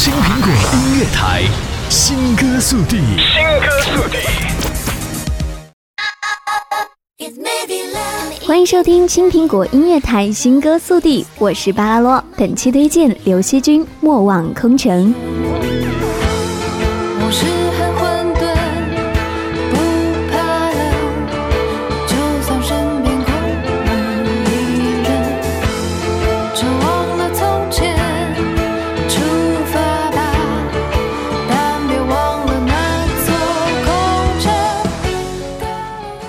青苹果音乐台，新歌速递，新歌速递。欢迎收听青苹果音乐台新歌速递，我是巴拉罗。本期推荐刘惜君《莫忘空城》。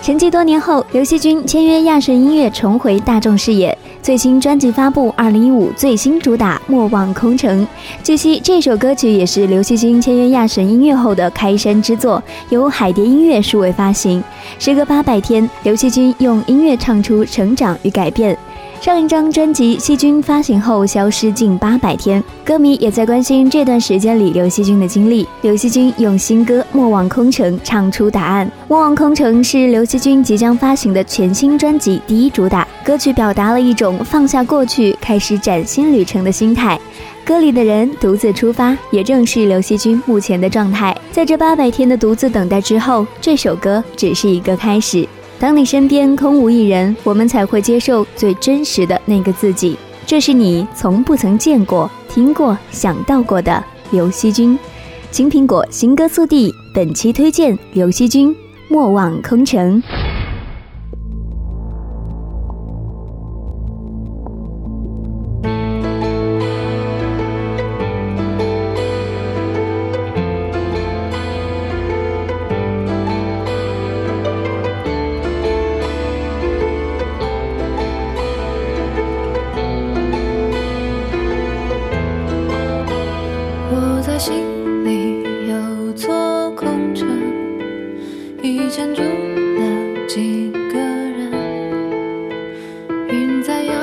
沉寂多年后，刘惜君签约亚神音乐，重回大众视野。最新专辑发布，二零一五最新主打《莫忘空城》。据悉，这首歌曲也是刘惜君签约亚神音乐后的开山之作，由海蝶音乐数位发行。时隔八百天，刘惜君用音乐唱出成长与改变。上一张专辑《惜君》发行后消失近八百天，歌迷也在关心这段时间里刘惜君的经历。刘惜君用新歌《莫忘空城》唱出答案。《莫忘空城》是刘惜君即将发行的全新专辑第一主打歌曲，表达了一种放下过去，开始崭新旅程的心态。歌里的人独自出发，也正是刘惜君目前的状态。在这八百天的独自等待之后，这首歌只是一个开始。当你身边空无一人，我们才会接受最真实的那个自己。这是你从不曾见过、听过、想到过的刘惜君。青苹果新歌速递，本期推荐刘惜君《莫忘空城》。心里有座空城，以前住了几个人。云在。